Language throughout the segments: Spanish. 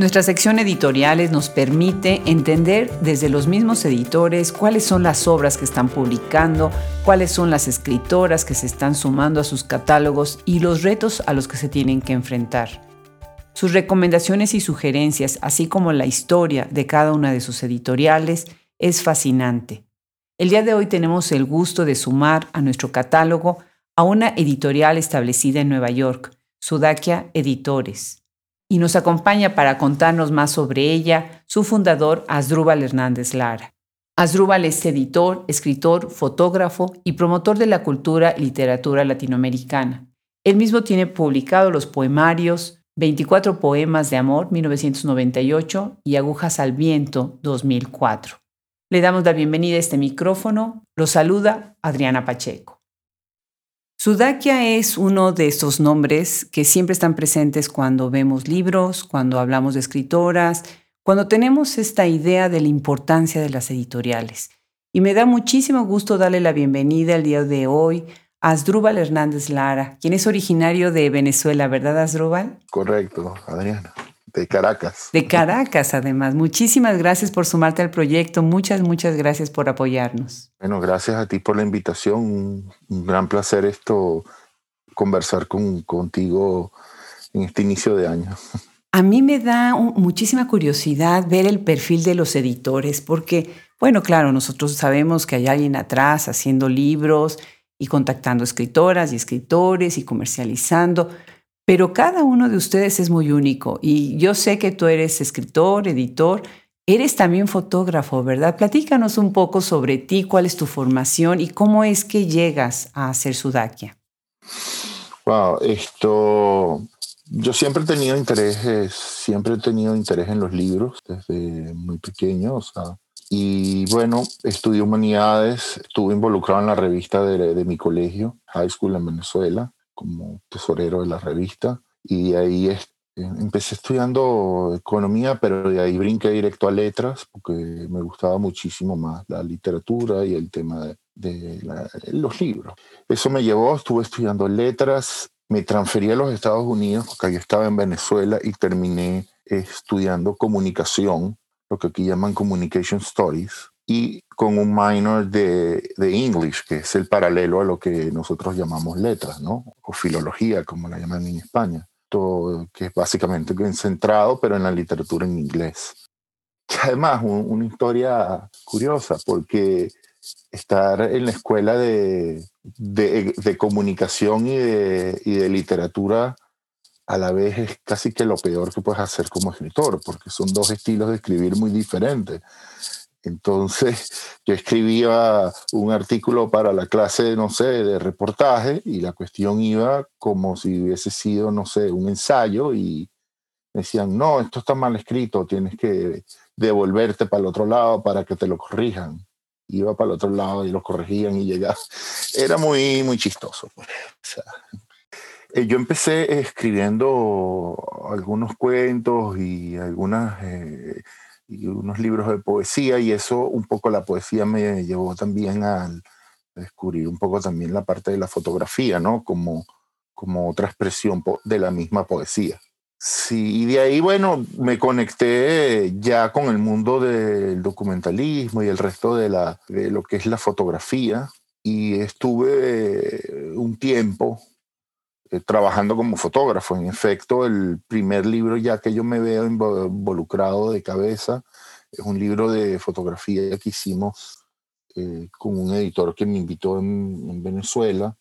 Nuestra sección editoriales nos permite entender desde los mismos editores cuáles son las obras que están publicando, cuáles son las escritoras que se están sumando a sus catálogos y los retos a los que se tienen que enfrentar. Sus recomendaciones y sugerencias, así como la historia de cada una de sus editoriales, es fascinante. El día de hoy tenemos el gusto de sumar a nuestro catálogo a una editorial establecida en Nueva York, Sudakia Editores y nos acompaña para contarnos más sobre ella su fundador Asdrúbal Hernández Lara. Asdrúbal es editor, escritor, fotógrafo y promotor de la cultura y literatura latinoamericana. Él mismo tiene publicado los poemarios 24 Poemas de Amor 1998 y Agujas al Viento 2004. Le damos la bienvenida a este micrófono. Lo saluda Adriana Pacheco. Sudakia es uno de estos nombres que siempre están presentes cuando vemos libros, cuando hablamos de escritoras, cuando tenemos esta idea de la importancia de las editoriales. Y me da muchísimo gusto darle la bienvenida el día de hoy a Asdrúbal Hernández Lara, quien es originario de Venezuela, ¿verdad, Asdrúbal? Correcto, Adriana. De Caracas. De Caracas, además. Muchísimas gracias por sumarte al proyecto. Muchas, muchas gracias por apoyarnos. Bueno, gracias a ti por la invitación. Un, gran placer esto, conversar con, contigo en este inicio de año. A mí me da muchísima curiosidad ver el perfil de los editores, porque, bueno, claro, nosotros sabemos que hay alguien atrás haciendo libros y contactando escritoras y escritores y comercializando, pero cada uno de ustedes es muy único y yo sé que tú eres escritor, editor, eres también fotógrafo, ¿verdad? Platícanos un poco sobre ti, cuál es tu formación y cómo es que llegas a hacer Sudakia. Wow, esto yo siempre he tenido interés, siempre he tenido interés en los libros desde muy pequeño, o sea, y bueno, estudié humanidades, estuve involucrado en la revista de, de, mi colegio, High School en Venezuela, como tesorero de la revista y ahí empecé estudiando economía, pero de ahí brinqué directo a letras porque me gustaba muchísimo más la literatura y el tema de, los libros. Eso me llevó, estuve estudiando letras, me transferí a los Estados Unidos porque yo estaba en Venezuela y terminé estudiando comunicación, lo que aquí llaman Communication Studies y con un minor de, de, English, que es el paralelo a lo que nosotros llamamos letras, ¿no? O filología, como la llaman en España. Todo, que es básicamente centrado, pero en la literatura en inglés. además, una historia curiosa, porque estar en la escuela de, de, de comunicación y de, y de literatura a la vez es casi que lo peor que puedes hacer como escritor, porque son dos estilos de escribir muy diferentes. Entonces yo escribía un artículo para la clase, no sé, de reportaje y la cuestión iba como si hubiese sido, no sé, un ensayo y decían, no, esto está mal escrito, tienes que devolverte para el otro lado para que te lo corrijan. Iba para el otro lado y lo corregían y llegaba. Era muy, muy chistoso. Pues. Eh, yo empecé escribiendo algunos cuentos y algunas... Eh, y unos libros de poesía y eso un poco la poesía me llevó también a descubrir un poco también la parte de la fotografía, ¿no? Como, como otra expresión de la misma poesía. Sí, y de ahí, bueno, me conecté ya con el mundo del documentalismo y el resto de, la, de lo que es la fotografía y estuve un tiempo eh, trabajando como fotógrafo. En efecto, el primer libro ya que yo me veo involucrado de cabeza es un libro de fotografía que hicimos eh, con un editor que me invitó en, Venezuela.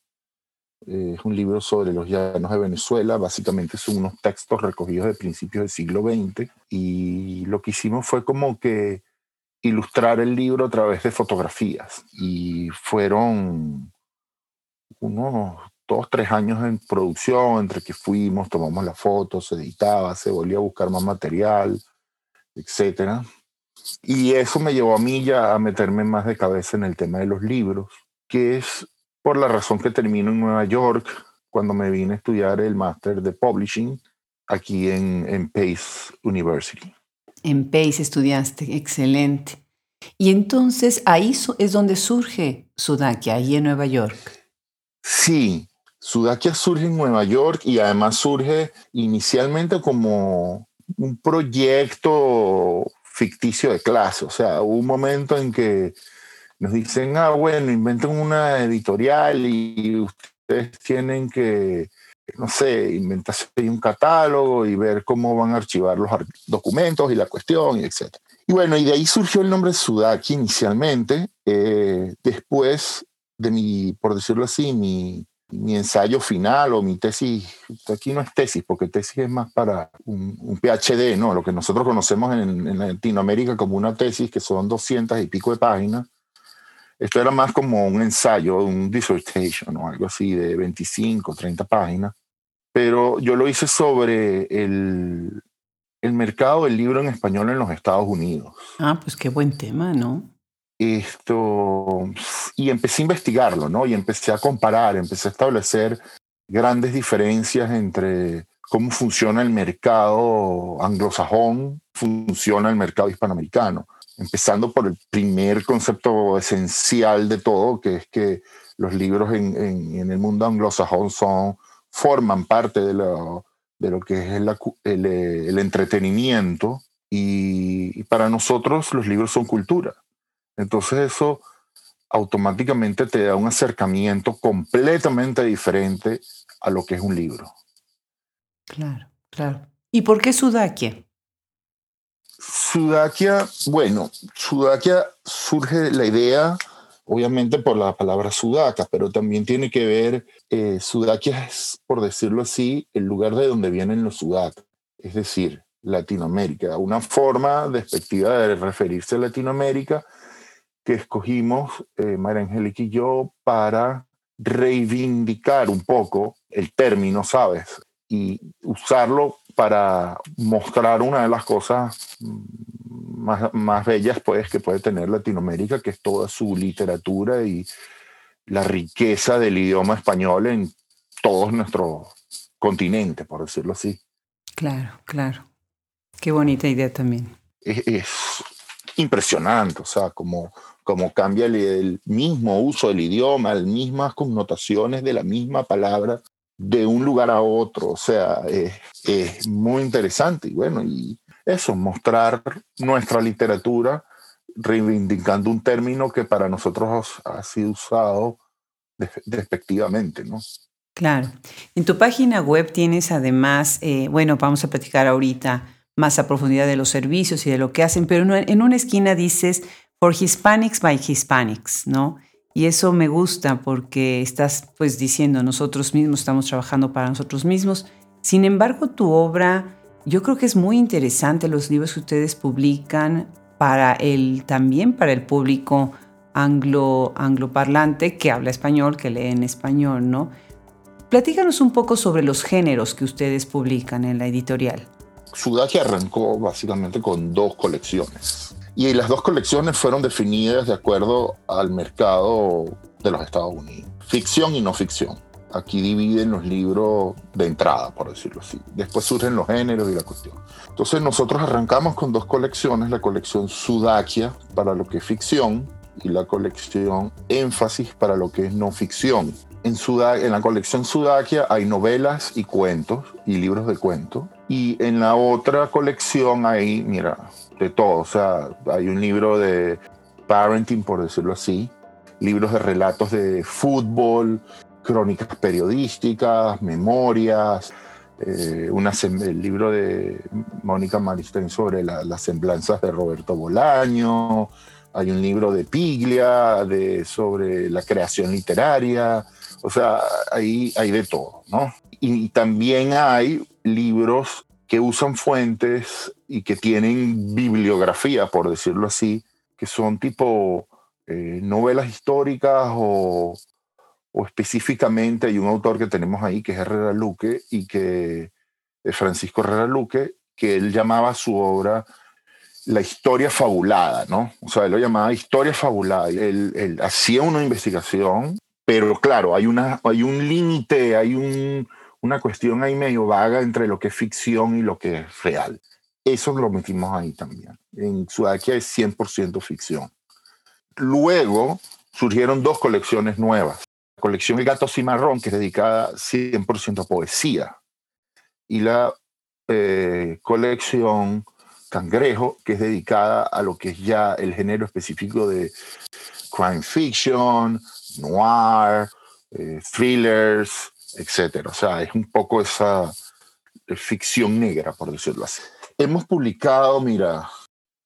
Eh, es un libro sobre los llanos de Venezuela. Básicamente son unos textos recogidos de principios del siglo XX. Y lo que hicimos fue como que ilustrar el libro a través de fotografías. Y fueron unos dos, tres años en producción, entre que fuimos, tomamos las fotos, se editaba, se volvía a buscar más material, etc. Y eso me llevó a mí ya a meterme más de cabeza en el tema de los libros, que es por la razón que termino en Nueva York, cuando me vine a estudiar el máster de Publishing aquí en, en Pace University. En Pace estudiaste, excelente. Y entonces ahí es donde surge Sudakia, ahí en Nueva York. Sí, Sudakia surge en Nueva York y además surge inicialmente como, un proyecto ficticio de clase. O sea, hubo un momento en que nos dicen, ah, bueno, inventen una editorial y ustedes tienen que, no sé, inventarse un catálogo y ver cómo van a archivar los documentos y la cuestión, y etc. Y bueno, y de ahí surgió el nombre Sudaki inicialmente. Eh, después de mi, por decirlo así, mi, mi ensayo final o mi tesis, aquí no es tesis, porque tesis es más para un, PhD, ¿no? Lo que nosotros conocemos en, en, Latinoamérica como una tesis, que son 200 y pico de páginas. Esto era más como un ensayo, un dissertation o algo así de 25, 30 páginas. Pero yo lo hice sobre el, el mercado del libro en español en los Estados Unidos. Ah, pues qué buen tema, ¿no? Esto, y empecé a investigarlo, ¿no? Y empecé a comparar, empecé a establecer grandes diferencias entre cómo funciona el mercado anglosajón, funciona el mercado hispanoamericano. Empezando por el primer concepto esencial de todo, que es que los libros en, el mundo anglosajón son, forman parte de lo, de lo que es el, entretenimiento y para nosotros los libros son cultura. Entonces eso automáticamente te da un acercamiento completamente diferente a lo que es un libro. Claro, claro. ¿Y por qué Sudakia? Sudakia, bueno, Sudakia surge la idea, obviamente por la palabra Sudaka, pero también tiene que ver, eh, Sudakia es, por decirlo así, el lugar de donde vienen los Sudakas, es decir, Latinoamérica. Una forma despectiva de referirse a Latinoamérica que escogimos, eh, María Angélica y yo, para reivindicar un poco el término, ¿sabes? Y usarlo para mostrar una de las cosas más, más bellas pues, que puede tener Latinoamérica, que es toda su literatura y la riqueza del idioma español en todo nuestro continente, por decirlo así. Claro, claro. Qué bonita idea también. Es, es impresionante, o sea, como como cambia el, mismo uso del idioma, las mismas connotaciones de la misma palabra de un lugar a otro. O sea, es, muy interesante. Y bueno, y eso, mostrar nuestra literatura reivindicando un término que para nosotros ha sido usado despectivamente, ¿no? Claro. En tu página web tienes además, eh, bueno, vamos a platicar ahorita más a profundidad de los servicios y de lo que hacen, pero en una esquina dices For Hispanics by Hispanics, ¿no? Y eso me gusta porque estás pues diciendo nosotros mismos estamos trabajando para nosotros mismos. Sin embargo, tu obra, yo creo que es muy interesante los libros que ustedes publican para el también para el público anglo angloparlante que habla español, que lee en español, ¿no? Platícanos un poco sobre los géneros que ustedes publican en la editorial. Sudakia arrancó básicamente con dos colecciones y las dos colecciones fueron definidas de acuerdo al mercado de los Estados Unidos. Ficción y no ficción. Aquí dividen los libros de entrada, por decirlo así. Después surgen los géneros y la cuestión. Entonces nosotros arrancamos con dos colecciones, la colección Sudakia para lo que es ficción y la colección Énfasis para lo que es no ficción. En, en la colección Sudakia hay novelas y cuentos y libros de cuentos. Y en la otra colección hay, mira, de todo. O sea, hay un libro de parenting, por decirlo así, libros de relatos de fútbol, crónicas periodísticas, memorias, eh, el libro de Mónica Maristén sobre las semblanzas de Roberto Bolaño, hay un libro de Piglia de, sobre la creación literaria, o sea, ahí hay de todo, ¿no? Y también hay libros que usan fuentes y que tienen bibliografía, por decirlo así, que son tipo eh, novelas históricas o, o, específicamente hay un autor que tenemos ahí que es Herrera Luque y que es Francisco Herrera Luque, que él llamaba su obra la historia fabulada, ¿no? O sea, él lo llamaba historia fabulada. Él, él hacía una investigación, pero claro, hay, una, hay un límite, hay un, una cuestión ahí medio vaga entre lo que es ficción y lo que es real. Eso lo metimos ahí también. En Sudakia es 100% ficción. Luego surgieron dos colecciones nuevas. La colección El Gato Cimarrón, que es dedicada 100% a poesía. Y la eh, colección Cangrejo, que es dedicada a lo que es ya el género específico de crime fiction, noir, eh, thrillers, etc. O sea, es un poco esa ficción negra, por decirlo así. Hemos publicado, mira,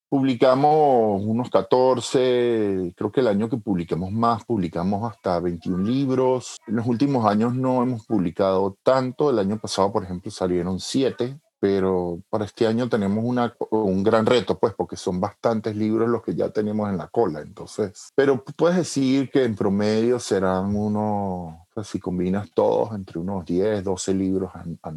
publicamos unos 14, creo que el año que publicamos más, publicamos hasta 21 libros. En los últimos años no hemos publicado tanto, el año pasado, por ejemplo, salieron 7 pero para este año tenemos una, un gran reto, pues, porque son bastantes libros los que ya tenemos en la cola, entonces. Pero puedes decir que en promedio serán unos, si combinas todos, entre unos 10, 12 libros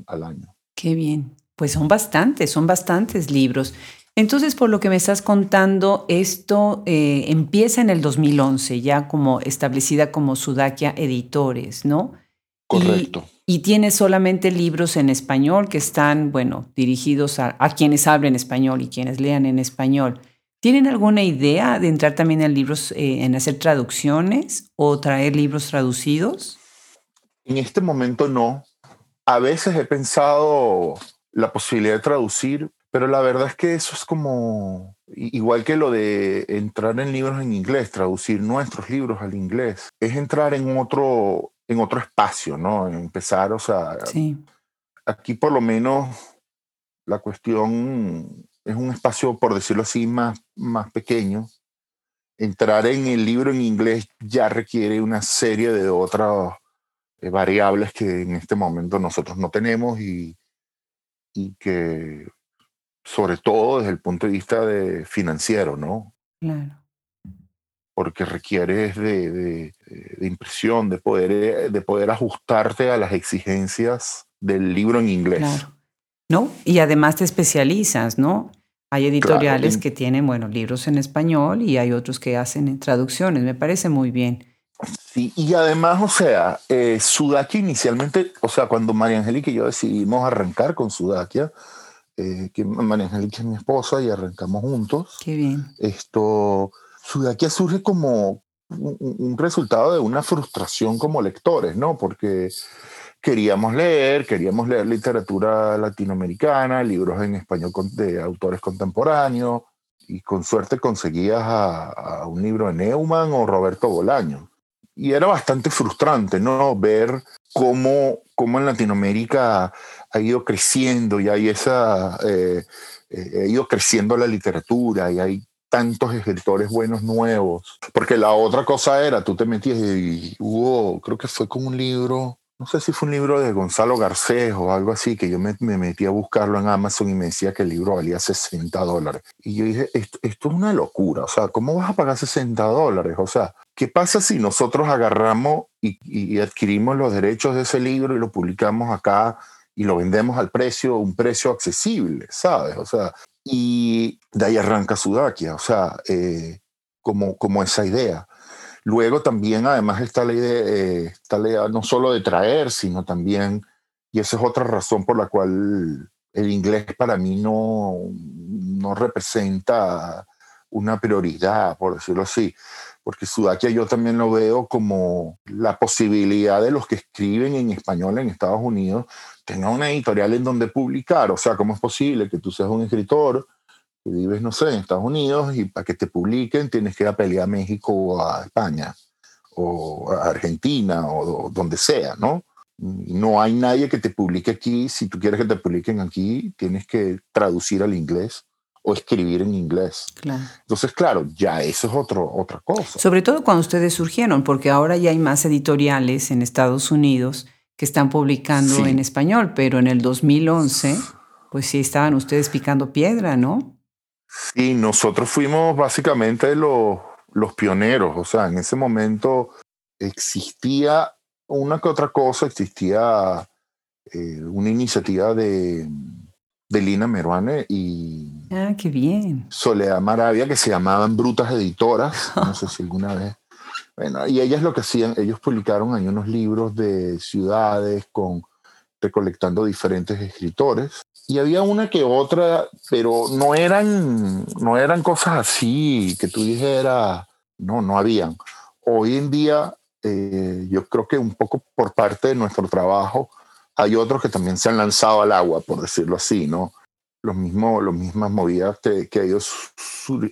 al año. Qué bien. Pues son bastantes, son bastantes libros. Entonces, por lo que me estás contando, esto eh, empieza en el 2011, ya como establecida como Sudakia Editores, ¿no? Correcto. Y, tiene solamente libros en español que están, bueno, dirigidos a, quienes hablen español y quienes lean en español. ¿Tienen alguna idea de entrar también en libros, eh, en hacer traducciones o traer libros traducidos? En este momento no. A veces he pensado la posibilidad de traducir, pero la verdad es que eso es como igual que lo de entrar en libros en inglés, traducir nuestros libros al inglés, es entrar en otro en otro espacio, ¿no? Empezar, o sea, aquí por lo menos la cuestión es un espacio, por decirlo así, más, más pequeño. Entrar en el libro en inglés ya requiere una serie de otras eh, variables que en este momento nosotros no tenemos y, y que, sobre todo desde el punto de vista de financiero, ¿no? Claro porque requieres de, de, impresión, de poder, eh, de poder ajustarte a las exigencias del libro en inglés. Claro. ¿No? Y además te especializas, ¿no? Hay editoriales que tienen, bueno, libros en español y hay otros que hacen traducciones. Me parece muy bien. Sí, y además, o sea, eh, Sudakia inicialmente, o sea, cuando María Angélica y yo decidimos arrancar con Sudakia, eh, que María Angélica es mi esposa y arrancamos juntos. Qué bien. Esto, Sudakia surge como un, resultado de una frustración como lectores, ¿no? Porque queríamos leer, queríamos leer literatura latinoamericana, libros en español de autores contemporáneos, y con suerte conseguías a, un libro de Neumann o Roberto Bolaño. Y era bastante frustrante, ¿no? Ver cómo, cómo en Latinoamérica ha ido creciendo y hay esa... Eh, eh, ha ido creciendo la literatura y hay tantos escritores buenos nuevos. Porque la otra cosa era, tú te metías y hubo, creo que fue con un libro, no sé si fue un libro de Gonzalo Garcés o algo así, que yo me, me metí a buscarlo en Amazon y me decía que el libro valía 60 dólares. Y yo dije, esto, esto es una locura, o sea, ¿cómo vas a pagar 60 dólares? O sea, ¿qué pasa si nosotros agarramos y, adquirimos los derechos de ese libro y lo publicamos acá? y lo vendemos al precio, un precio accesible, ¿sabes? O sea, y de ahí arranca Sudakia, o sea, eh, como, como esa idea. Luego también además está la, idea, eh, está no solo de traer, sino también, y esa es otra razón por la cual el inglés para mí no, no representa una prioridad, por decirlo así, porque Sudakia yo también lo veo como la posibilidad de los que escriben en español en Estados Unidos tenga una editorial en donde publicar. O sea, ¿cómo es posible que tú seas un escritor que vives, no sé, en Estados Unidos y para que te publiquen tienes que ir a pelear a México o a España o a Argentina o, donde sea, ¿no? No hay nadie que te publique aquí. Si tú quieres que te publiquen aquí, tienes que traducir al inglés o escribir en inglés. Claro. Entonces, claro, ya eso es otro, otra cosa. Sobre todo cuando ustedes surgieron, porque ahora ya hay más editoriales en Estados Unidos que están publicando en español, pero en el 2011, pues sí estaban ustedes picando piedra, ¿no? Sí, nosotros fuimos básicamente los, los pioneros, o sea, en ese momento existía una que otra cosa, existía eh, una iniciativa de, de Lina Meruane y ah, qué bien. Soledad Maravia que se llamaban Brutas Editoras, no sé si alguna vez bueno, y ellas lo que hacían, ellos publicaron ahí unos libros de ciudades con recolectando diferentes escritores y había una que otra, pero no eran no eran cosas así que tú dijeras, no, no habían. Hoy en día eh, yo creo que un poco por parte de nuestro trabajo hay otros que también se han lanzado al agua, por decirlo así, ¿no? Los mismos, los mismas movidas que, que ellos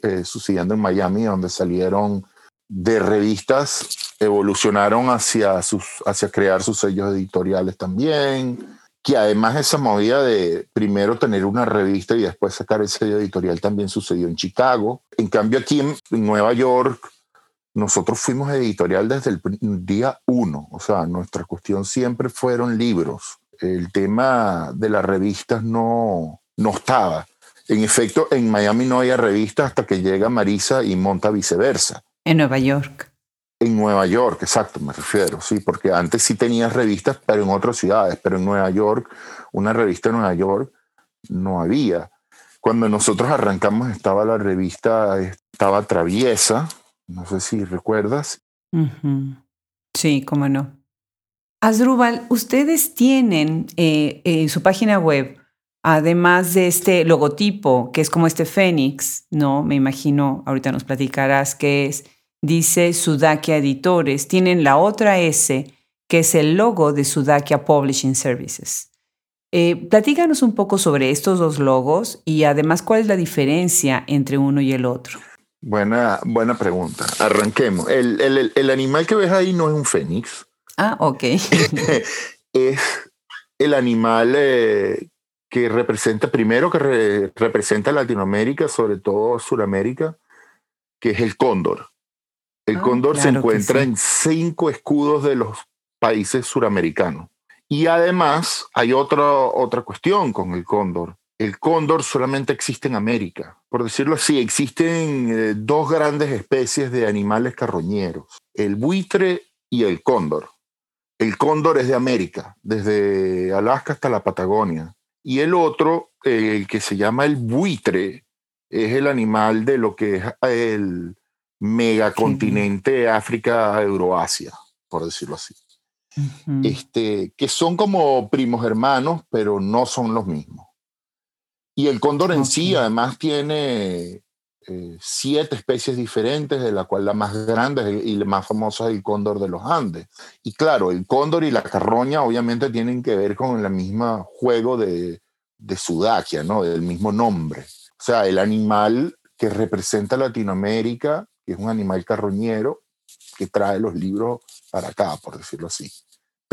eh, sucediendo en Miami, donde salieron de revistas, evolucionaron hacia, sus, hacia crear sus sellos editoriales también, que además esa movida de primero tener una revista y después sacar el sello editorial también sucedió en Chicago. En cambio aquí en Nueva York, nosotros fuimos editorial desde el día uno, o sea, nuestra cuestión siempre fueron libros. El tema de las revistas no, no estaba. En efecto, en Miami no había revistas hasta que llega Marisa y monta viceversa. En Nueva York. En Nueva York, exacto, me refiero, sí, porque antes sí tenías revistas, pero en otras ciudades, pero en Nueva York, una revista en Nueva York no había. Cuando nosotros arrancamos estaba la revista, estaba Traviesa, no sé si recuerdas. Sí, cómo no. Asdrúbal, ustedes tienen eh, en su página web, además de este logotipo, que es como este fénix, ¿no? Me imagino, ahorita nos platicarás qué es, dice Sudakia Editores, tienen la otra S, que es el logo de Sudakia Publishing Services. Eh, platícanos un poco sobre estos dos logos y además cuál es la diferencia entre uno y el otro. Buena, buena pregunta. Arranquemos. El, el, el, animal que ves ahí no es un fénix. Ah, ok. es el animal eh, que representa, primero que representa Latinoamérica, sobre todo Sudamérica, que es el cóndor. El ah, cóndor se encuentra en cinco escudos de los países suramericanos. Y además hay otra, otra cuestión con el cóndor el cóndor solamente existe en América. Por decirlo así, existen eh, dos grandes especies de animales carroñeros, el buitre y el cóndor. El cóndor es de América, desde Alaska hasta la Patagonia. Y el otro, el que se llama el buitre, es el animal de lo que es el megacontinente África-Euroasia, por decirlo así. este, que son como primos hermanos, pero no son los mismos. Y el cóndor en sí además tiene eh, siete especies diferentes, de la cual la más grande y la más famosa es el cóndor de los Andes. Y claro, el cóndor y la carroña obviamente tienen que ver con el mismo juego de, de Sudakia, ¿no? Del mismo nombre. O sea, el animal que representa Latinoamérica, que es un animal carroñero, que trae los libros para acá, por decirlo así.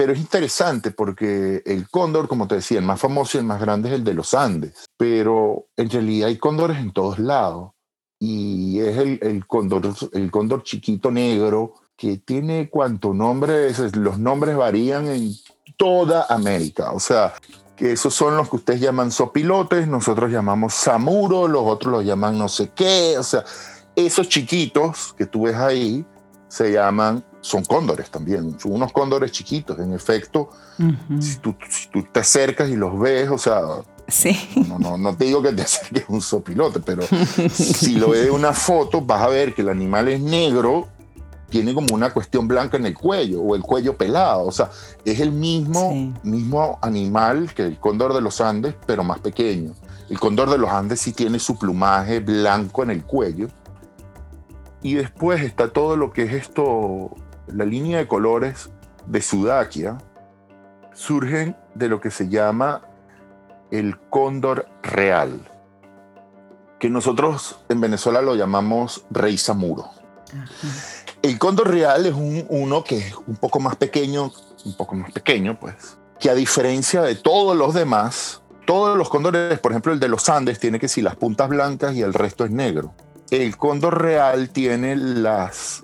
Pero es interesante porque el cóndor, como te decía, el más famoso y el más grande es el de los Andes, pero en realidad hay cóndores en todos lados y es el, el cóndor, el cóndor chiquito negro que tiene cuánto nombre, los nombres varían en toda América, o sea, que esos son los que ustedes llaman sopilotes, nosotros llamamos samuro, los otros los llaman no sé qué, o sea, esos chiquitos que tú ves ahí se llaman son cóndores también, son unos cóndores chiquitos. En efecto, si, tú, te acercas y los ves, o sea, sí. no, no, no te digo que te acerques un sopilote, pero si lo ves en una foto, vas a ver que el animal es negro, tiene como una cuestión blanca en el cuello o el cuello pelado. O sea, es el mismo, mismo animal que el cóndor de los Andes, pero más pequeño. El cóndor de los Andes sí tiene su plumaje blanco en el cuello. Y después está todo lo que es esto, la línea de colores de Sudakia surgen de lo que se llama el cóndor real, que nosotros en Venezuela lo llamamos rey samuro. El cóndor real es uno que es un poco más pequeño, un poco más pequeño, pues, que a diferencia de todos los demás, todos los cóndores, por ejemplo, el de los Andes tiene que si las puntas blancas y el resto es negro. El cóndor real tiene las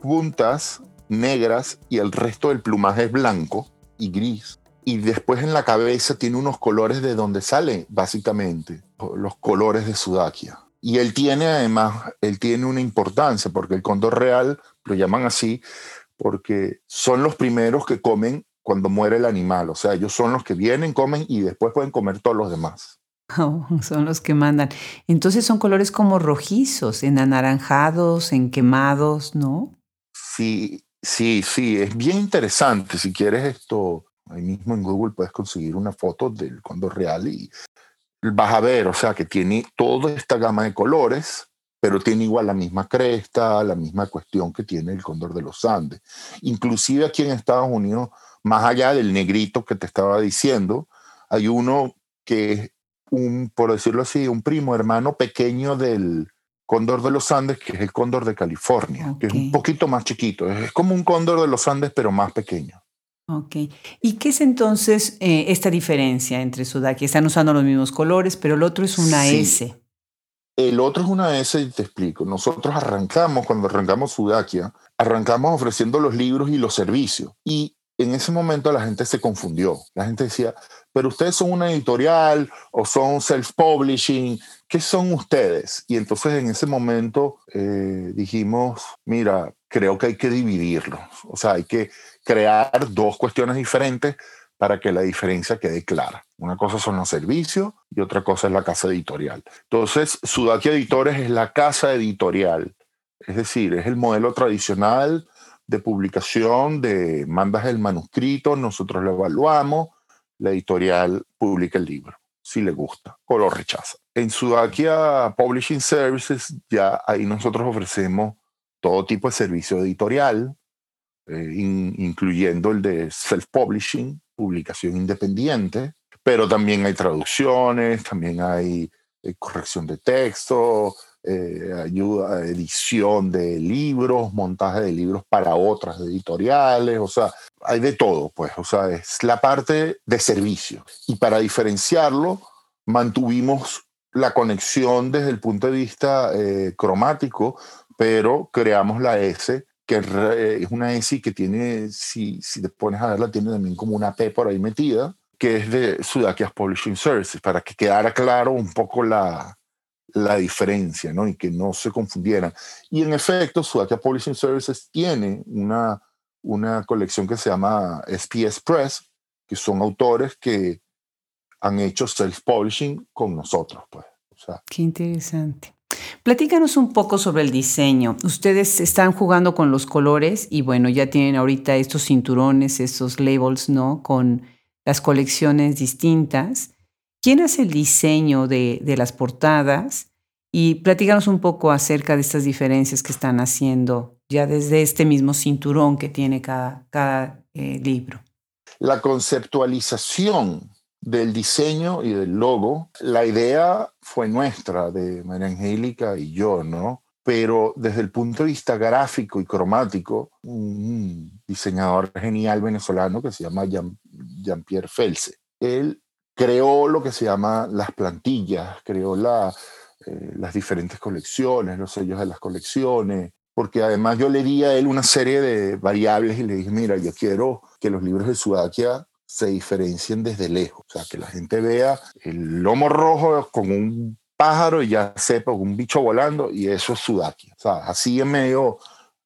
puntas negras y el resto del plumaje es blanco y gris. Y después en la cabeza tiene unos colores de donde salen básicamente los colores de Sudakia. Y él tiene además, él tiene una importancia porque el cóndor real lo llaman así porque son los primeros que comen cuando muere el animal. O sea, ellos son los que vienen, comen y después pueden comer todos los demás. Oh, son los que mandan. Entonces son colores como rojizos, en anaranjados, en quemados, ¿no? Sí, Sí, sí, es bien interesante. Si quieres esto, ahí mismo en Google puedes conseguir una foto del cóndor real y vas a ver, o sea, que tiene toda esta gama de colores, pero tiene igual la misma cresta, la misma cuestión que tiene el cóndor de los Andes. Inclusive aquí en Estados Unidos más allá del negrito que te estaba diciendo, hay uno que es un, por decirlo así, un primo hermano pequeño del cóndor de los Andes, que es el cóndor de California, que es un poquito más chiquito. Es como un cóndor de los Andes, pero más pequeño. Ok. ¿Y qué es entonces eh, esta diferencia entre Sudakia? Están usando los mismos colores, pero el otro es una S. El otro es una S y te explico. Nosotros arrancamos, cuando arrancamos Sudakia, arrancamos ofreciendo los libros y los servicios. Y en ese momento la gente se confundió. La gente decía, pero ustedes son una editorial o son self-publishing, ¿qué son ustedes? Y entonces en ese momento eh, dijimos, mira, creo que hay que dividirlos. O sea, hay que crear dos cuestiones diferentes para que la diferencia quede clara. Una cosa son los servicios y otra cosa es la casa editorial. Entonces, Sudakia Editores es la casa editorial, es decir, es el modelo tradicional de publicación, de mandas el manuscrito, nosotros lo evaluamos, la editorial publica el libro, si le gusta o lo rechaza. En Sudakia Publishing Services ya ahí nosotros ofrecemos todo tipo de servicio editorial, eh, incluyendo el de self-publishing, publicación independiente, pero también hay traducciones, también hay eh, corrección de texto, eh, ayuda, edición de libros, montaje de libros para otras editoriales, o sea, hay de todo, pues, o sea, es la parte de servicio. Y para diferenciarlo, mantuvimos la conexión desde el punto de vista eh, cromático, pero creamos la S, que es una S que tiene, si, si te pones a verla, tiene también como una P por ahí metida, que es de Sudakias Publishing Services, para que quedara claro un poco la, la diferencia, ¿no? Y que no se confundieran. Y en efecto, Sudakia Publishing Services tiene una, una colección que se llama SPS Press, que son autores que han hecho self-publishing con nosotros, pues. Qué interesante. Platícanos un poco sobre el diseño. Ustedes están jugando con los colores y bueno, ya tienen ahorita estos cinturones, estos labels, ¿no? Con las colecciones distintas. ¿Quién hace el diseño de, las portadas? Y platícanos un poco acerca de estas diferencias que están haciendo ya desde este mismo cinturón que tiene cada, cada eh, libro. La conceptualización del diseño y del logo, la idea fue nuestra, de María Angélica y yo, ¿no? Pero desde el punto de vista gráfico y cromático, un diseñador genial venezolano que se llama Jean-Pierre Felse, él creó lo que se llama las plantillas, creó la, eh, las diferentes colecciones, los sellos de las colecciones, porque además yo le di a él una serie de variables y le dije, mira, yo quiero que los libros de Sudakia se diferencien desde lejos, o sea, que la gente vea el lomo rojo con un pájaro y ya sepa un bicho volando y eso es Sudakia, o sea, así en medio,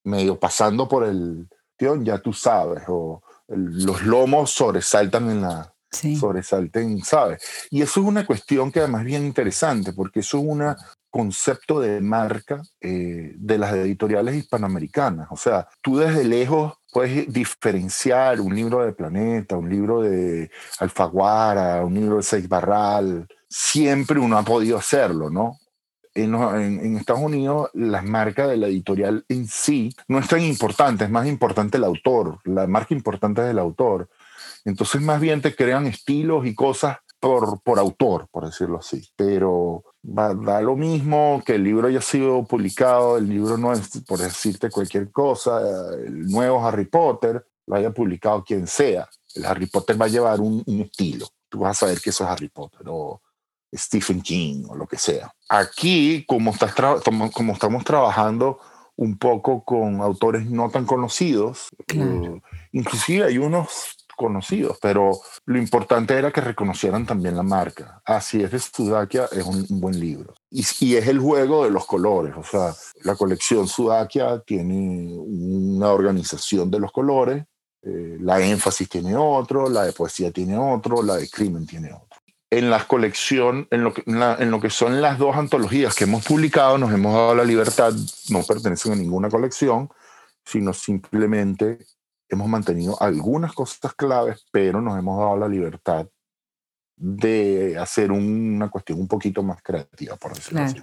medio pasando por el tío, ya tú sabes, o los lomos sobresaltan en la, sobresalten, ¿sabes? Y eso es una cuestión que además es bien interesante, porque eso es un concepto de marca eh, de las editoriales hispanoamericanas. O sea, tú desde lejos puedes diferenciar un libro de Planeta, un libro de Alfaguara, un libro de Seis Barral. Siempre uno ha podido hacerlo, ¿no? En, en, Estados Unidos la marca de la editorial en sí no es tan importante, es más importante el autor, la marca importante es el autor. Entonces más bien te crean estilos y cosas por, por autor, por decirlo así. Pero da lo mismo que el libro haya sido publicado, el libro no es, por decirte cualquier cosa, el nuevo Harry Potter lo haya publicado quien sea. El Harry Potter va a llevar un, estilo. Tú vas a saber que eso es Harry Potter o Stephen King o lo que sea. Aquí, como, estás como estamos trabajando un poco con autores no tan conocidos, eh, inclusive hay unos conocidos, pero lo importante era que reconocieran también la marca. Así es de Sudakia, es un, buen libro. Y, y, es el juego de los colores, o sea, la colección Sudakia tiene una organización de los colores, eh, la énfasis tiene otro, la de poesía tiene otro, la de crimen tiene otro. En la colección, en lo, que, en lo que son las dos antologías que hemos publicado, nos hemos dado la libertad, no pertenecen a ninguna colección, sino simplemente hemos mantenido algunas cosas claves, pero nos hemos dado la libertad de hacer una cuestión un poquito más creativa, por decirlo así.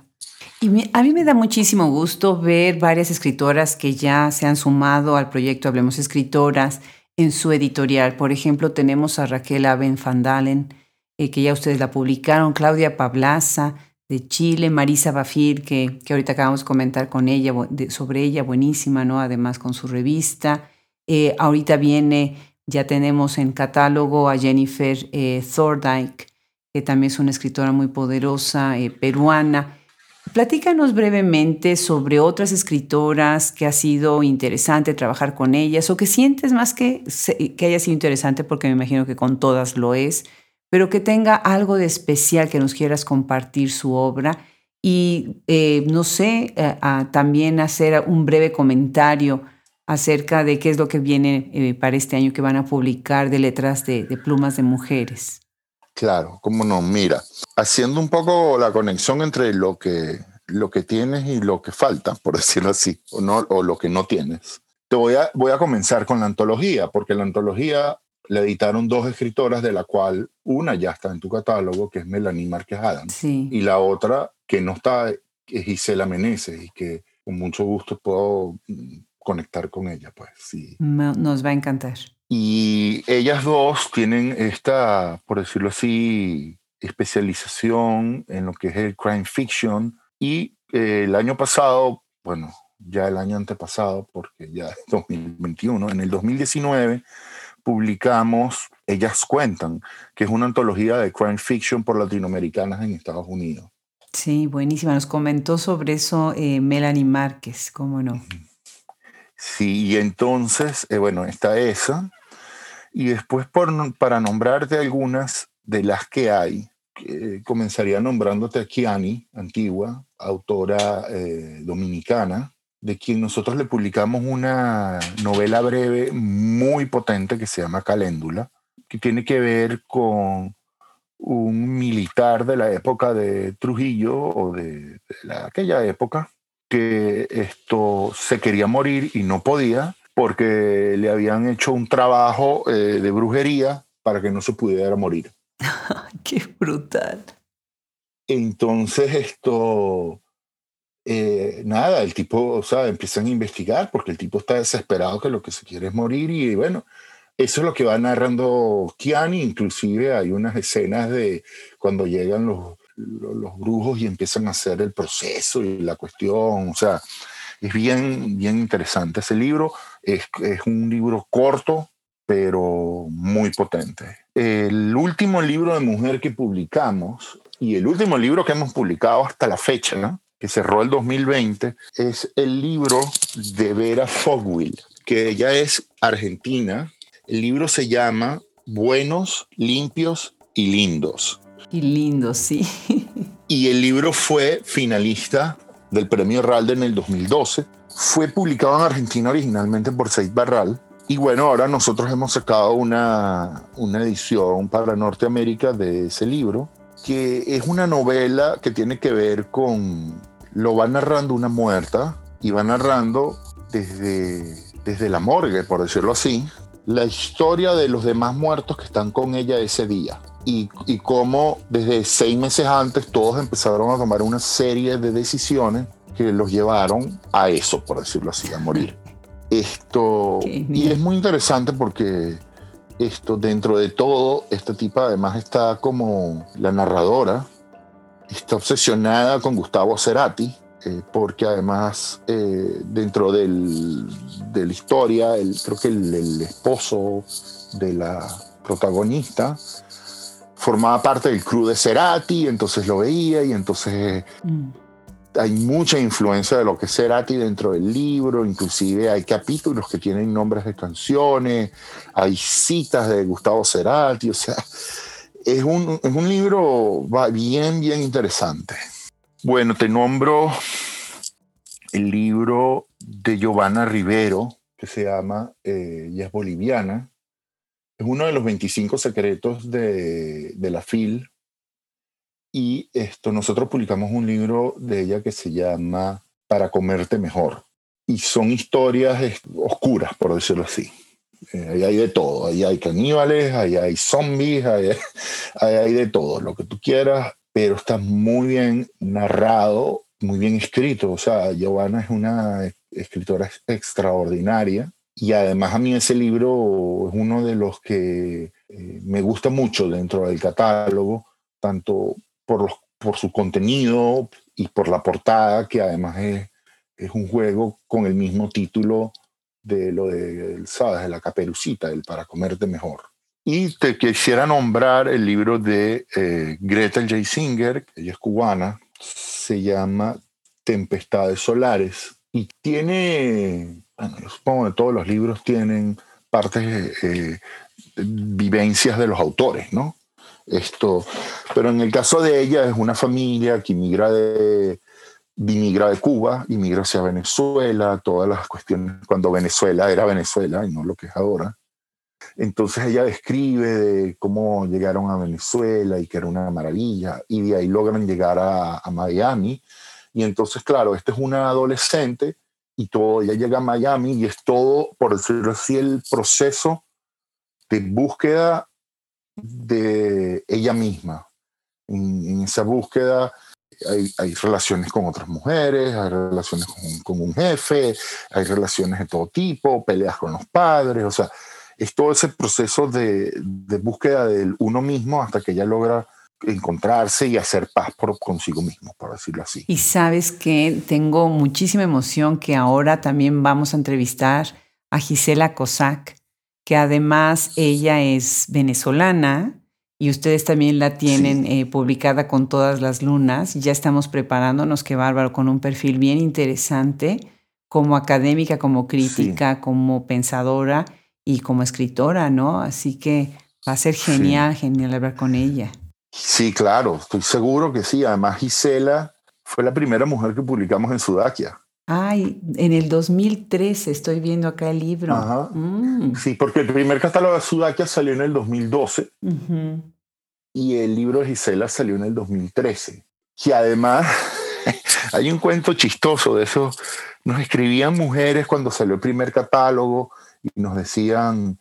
Y a mí me da muchísimo gusto ver varias escritoras que ya se han sumado al proyecto Hablemos Escritoras. en su editorial. Por ejemplo, tenemos a Raquel Aben van Dalen, eh, que ya ustedes la publicaron, Claudia Pablaza de Chile, Marisa Bafir, que, que ahorita acabamos de comentar con ella, sobre ella, buenísima, ¿no? Además con su revista. Eh, ahorita viene, ya tenemos en catálogo a Jennifer eh, Thorndike, que también es una escritora muy poderosa, peruana. Platícanos brevemente sobre otras escritoras que ha sido interesante trabajar con ellas o que sientes más que, que haya sido interesante, porque me imagino que con todas lo es, pero que tenga algo de especial que nos quieras compartir su obra y, eh, no sé, eh, también hacer un breve comentario acerca de qué es lo que viene eh, para este año que van a publicar de letras de, de plumas de mujeres. Claro, cómo no. Mira, haciendo un poco la conexión entre lo que, lo que tienes y lo que falta, por decirlo así, o, no, o lo que no tienes. Te voy a, voy a comenzar con la antología, porque la antología la editaron dos escritoras, de la cual una ya está en tu catálogo, que es Melanie Márquez Adams, y la otra que no está es Gisela Meneses, y que con mucho gusto puedo mm, conectar con ella, pues sí. Nos va a encantar. Y ellas dos tienen esta, por decirlo así, especialización en lo que es el crime fiction. Y eh, el año pasado, bueno, ya el año antepasado, porque ya es 2021, en el 2019 publicamos Ellas Cuentan, que es una antología de crime fiction por latinoamericanas en Estados Unidos. Sí, buenísima. Nos comentó sobre eso eh, Melanie Márquez, ¿cómo no? Sí, y entonces, eh, bueno, está esa. Y después, para nombrarte algunas de las que hay, comenzaría nombrándote a Kiani, antigua, autora eh, dominicana, de quien nosotros le publicamos una novela breve muy potente que se llama Caléndula, que tiene que ver con un militar de la época de Trujillo o de, aquella época que esto se quería morir y no podía porque le habían hecho un trabajo eh, de brujería para que no se pudiera morir. ¡Qué brutal! Entonces esto, eh, nada, el tipo, o sea, empiezan a investigar porque el tipo está desesperado que lo que se quiere es morir y bueno, eso es lo que va narrando Kiani, inclusive hay unas escenas de cuando llegan los, los, brujos y empiezan a hacer el proceso y la cuestión, o sea, es bien, bien interesante ese libro. Es, es un libro corto, pero muy potente. El último libro de mujer que publicamos y el último libro que hemos publicado hasta la fecha, que cerró el 2020, es el libro de Vera Fogwill, que ella es argentina. El libro se llama Buenos, limpios y lindos. Y lindos, sí. y el libro fue finalista del premio Ralde en el 2012. Fue publicado en Argentina originalmente por Seid Barral. Y bueno, ahora nosotros hemos sacado una, una edición para Norteamérica de ese libro, que es una novela que tiene que ver con, lo va narrando una muerta y va narrando desde, desde la morgue, por decirlo así, la historia de los demás muertos que están con ella ese día y, y cómo desde seis meses antes todos empezaron a tomar una serie de decisiones que los llevaron a eso, por decirlo así, a morir. Esto, y es muy interesante porque esto, dentro de todo, esta tipa además está como la narradora, está obsesionada con Gustavo Cerati, eh, porque además eh, dentro del, de la historia, el, creo que el, esposo de la protagonista formaba parte del crew de Cerati, entonces lo veía y entonces mm. hay mucha influencia de lo que es Cerati dentro del libro, inclusive hay capítulos que tienen nombres de canciones, hay citas de Gustavo Cerati, o sea, es un, es un libro bien, bien interesante. Bueno, te nombro el libro de Giovanna Rivero, que se llama eh, Ella es boliviana, es uno de los 25 secretos de, de la FIL. Y esto, nosotros publicamos un libro de ella que se llama Para comerte mejor. Y son historias oscuras, por decirlo así. Eh, ahí hay de todo. Ahí hay caníbales, ahí hay zombies, ahí hay, de todo, lo que tú quieras, pero está muy bien narrado, muy bien escrito. O sea, Giovanna es una escritora extraordinaria y además a mí ese libro es uno de los que eh, me gusta mucho dentro del catálogo, tanto por, los, por su contenido y por la portada, que además es, es un juego con el mismo título de lo de, ¿sabes? De la caperucita, el para comerte mejor. Y te quisiera nombrar el libro de eh, Greta J. Singer, ella es cubana, se llama Tempestades Solares y tiene bueno, yo supongo que todos los libros tienen partes, eh, vivencias de los autores, ¿no? Esto, pero en el caso de ella es una familia que inmigra de, inmigra de Cuba, inmigra hacia Venezuela, todas las cuestiones, cuando Venezuela era Venezuela y no lo que es ahora. Entonces ella describe de cómo llegaron a Venezuela y que era una maravilla, y de ahí logran llegar a, a Miami. Y entonces, claro, este es una adolescente y todo, ella llega a Miami y es todo, por decirlo así, el proceso de búsqueda de ella misma. En, esa búsqueda hay, hay, relaciones con otras mujeres, hay relaciones con, con, un jefe, hay relaciones de todo tipo, peleas con los padres, o sea, es todo ese proceso de, de búsqueda del uno mismo hasta que ella logra encontrarse y hacer paz por consigo mismo, por decirlo así. Y sabes que tengo muchísima emoción que ahora también vamos a entrevistar a Gisela Cossack, que además ella es venezolana y ustedes también la tienen eh, publicada con todas las lunas. Ya estamos preparándonos, qué bárbaro, con un perfil bien interesante como académica, como crítica, como pensadora y como escritora, ¿no? Así que va a ser genial, genial hablar con ella. Sí, claro, estoy seguro que sí. Además, Gisela fue la primera mujer que publicamos en Sudakia. Ay, en el 2013 estoy viendo acá el libro. Ajá. Mm. Sí, porque el primer catálogo de Sudakia salió en el 2012 y el libro de Gisela salió en el 2013. Que además hay un cuento chistoso de eso. Nos escribían mujeres cuando salió el primer catálogo y nos decían,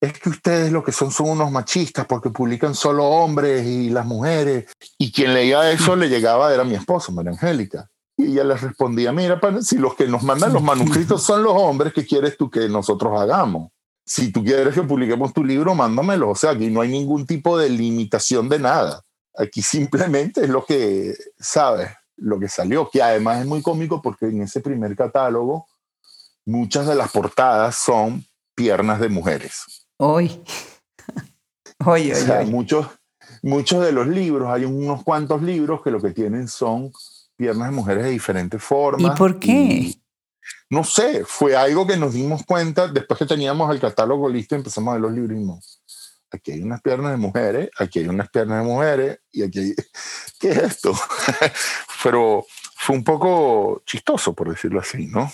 es que ustedes lo que son son unos machistas porque publican solo hombres y las mujeres. Y quien leía eso le llegaba, era mi esposo, María Angélica. Y ella les respondía, mira, si los que nos mandan los manuscritos son los hombres, ¿qué quieres tú que nosotros hagamos? Si tú quieres que publiquemos tu libro, mándamelo. O sea, aquí no hay ningún tipo de limitación de nada. Aquí simplemente es lo que, ¿sabes? Lo que salió, que además es muy cómico porque en ese primer catálogo muchas de las portadas son piernas de mujeres. Hoy. hoy, hoy, Muchos, muchos de los libros, hay unos cuantos libros que lo que tienen son piernas de mujeres de diferentes formas. ¿Y por qué? no sé, fue algo que nos dimos cuenta después que teníamos el catálogo listo y empezamos a ver los libros y no. Aquí hay unas piernas de mujeres, aquí hay unas piernas de mujeres y aquí hay... ¿Qué es esto? Pero fue un poco chistoso, por decirlo así, ¿no?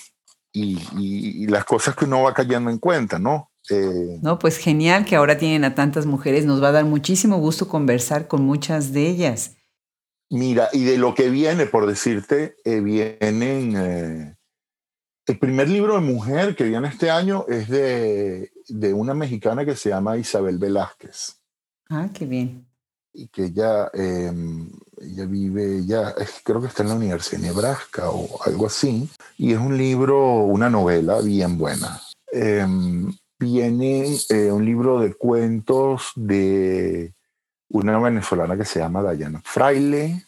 Y, y, las cosas que uno va cayendo en cuenta, ¿no? Eh, no, pues genial que ahora tienen a tantas mujeres. Nos va a dar muchísimo gusto conversar con muchas de ellas. Mira, y de lo que viene, por decirte, eh, vienen... Eh, el primer libro de mujer que viene este año es de, de una mexicana que se llama Isabel Velázquez. Ah, qué bien. Y que ella, em, ella vive, ya creo que está en la Universidad de Nebraska o algo así. Y es un libro, una novela bien buena. Em, viene eh, un libro de cuentos de una venezolana que se llama Dayana Fraile.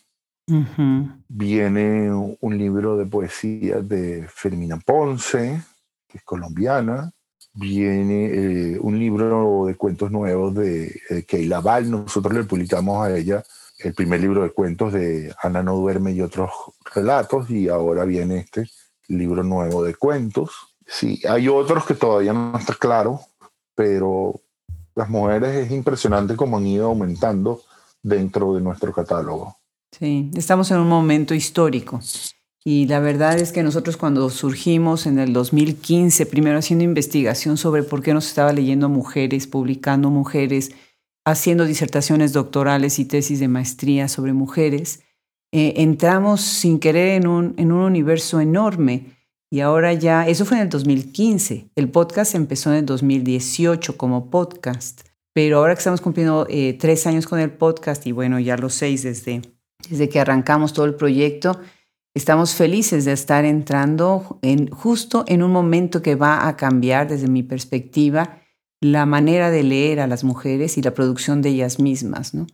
Viene un libro de poesía de Fermina Ponce, que es colombiana. Viene eh, un libro de cuentos nuevos de eh, Keila Val. Nosotros le publicamos a ella el primer libro de cuentos de Ana no duerme y otros relatos. Y ahora viene este libro nuevo de cuentos. Sí, hay otros que todavía no está claro, pero las mujeres es impresionante cómo han ido aumentando dentro de nuestro catálogo. Sí, estamos en un momento histórico. Y la verdad es que nosotros cuando surgimos en el 2015, primero haciendo investigación sobre por qué nos estaba leyendo mujeres, publicando mujeres, haciendo disertaciones doctorales y tesis de maestría sobre mujeres, eh, entramos sin querer en un, en un universo enorme y ahora ya, eso fue en el 2015. El podcast empezó en el 2018 como podcast. Pero ahora que estamos cumpliendo eh, tres años con el podcast y bueno, ya los seis desde, desde que arrancamos todo el proyecto, Estamos felices de estar entrando en, justo en un momento que va a cambiar desde mi perspectiva la manera de leer a las mujeres y la producción de ellas mismas, ¿no?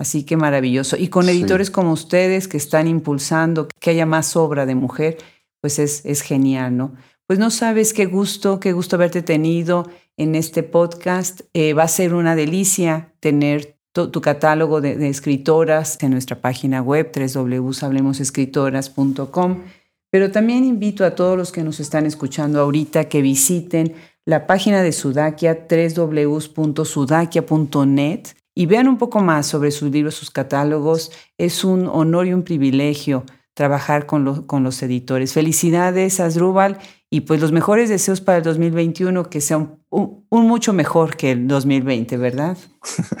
Así que maravilloso. Y con editores como ustedes que están impulsando que haya más obra de mujer, pues es, es genial, ¿no? Pues no sabes qué gusto, qué gusto haberte tenido en este podcast. Eh, va a ser una delicia tener tu catálogo de, escritoras en nuestra página web www.hablemosescritoras.com. Pero también invito a todos los que nos están escuchando ahorita que visiten la página de Sudakia, www.sudakia.net, y vean un poco más sobre sus libros, sus catálogos. Es un honor y un privilegio trabajar con, con los editores. Felicidades, Asdrúbal, y pues los mejores deseos para el 2021, que sea un, mucho mejor que el 2020, ¿verdad?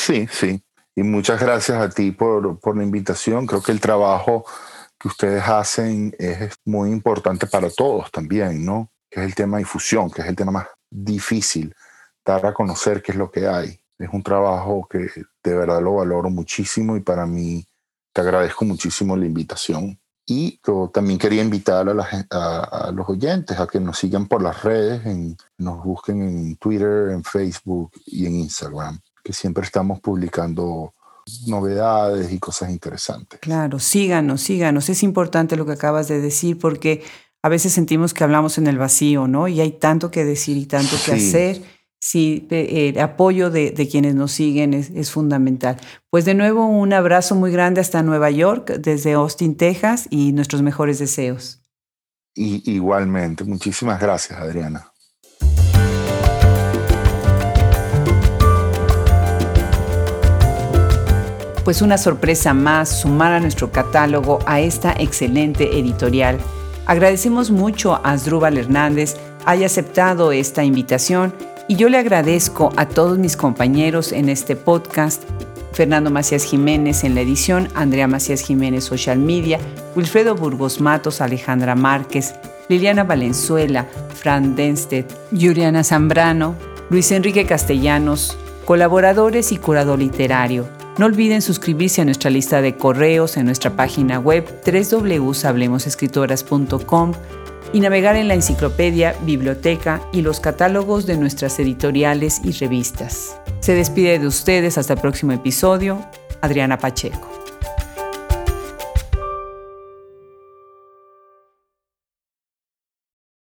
Sí, sí. Y muchas gracias a ti por, por la invitación. Creo que el trabajo que ustedes hacen es muy importante para todos también, ¿no? Que es el tema de difusión, que es el tema más difícil, dar a conocer qué es lo que hay. Es un trabajo que de verdad lo valoro muchísimo y para mí te agradezco muchísimo la invitación. Y yo también quería invitar a, los oyentes a que nos sigan por las redes, en, nos busquen en Twitter, en Facebook y en Instagram, que siempre estamos publicando novedades y cosas interesantes. Claro, síganos, síganos. Es importante lo que acabas de decir porque a veces sentimos que hablamos en el vacío, ¿no? Y hay tanto que decir y tanto que hacer sí, el apoyo de, quienes nos siguen es, fundamental. Pues de nuevo un abrazo muy grande hasta Nueva York, desde Austin, Texas, y nuestros mejores deseos. Y, igualmente, muchísimas gracias, Adriana. Pues una sorpresa más sumar a nuestro catálogo a esta excelente editorial. Agradecemos mucho a Asdrúbal Hernández haya aceptado esta invitación y yo le agradezco a todos mis compañeros en este podcast, Fernando Macías Jiménez en la edición, Andrea Macías Jiménez Social Media, Wilfredo Burgos Matos, Alejandra Márquez, Liliana Valenzuela, Fran Denstedt, Juliana Zambrano, Luis Enrique Castellanos, colaboradores y curador literario. No olviden suscribirse a nuestra lista de correos en nuestra página web www.hablemosescritoras.com y navegar en la enciclopedia, biblioteca y los catálogos de nuestras editoriales y revistas. Se despide de ustedes hasta el próximo episodio, Adriana Pacheco.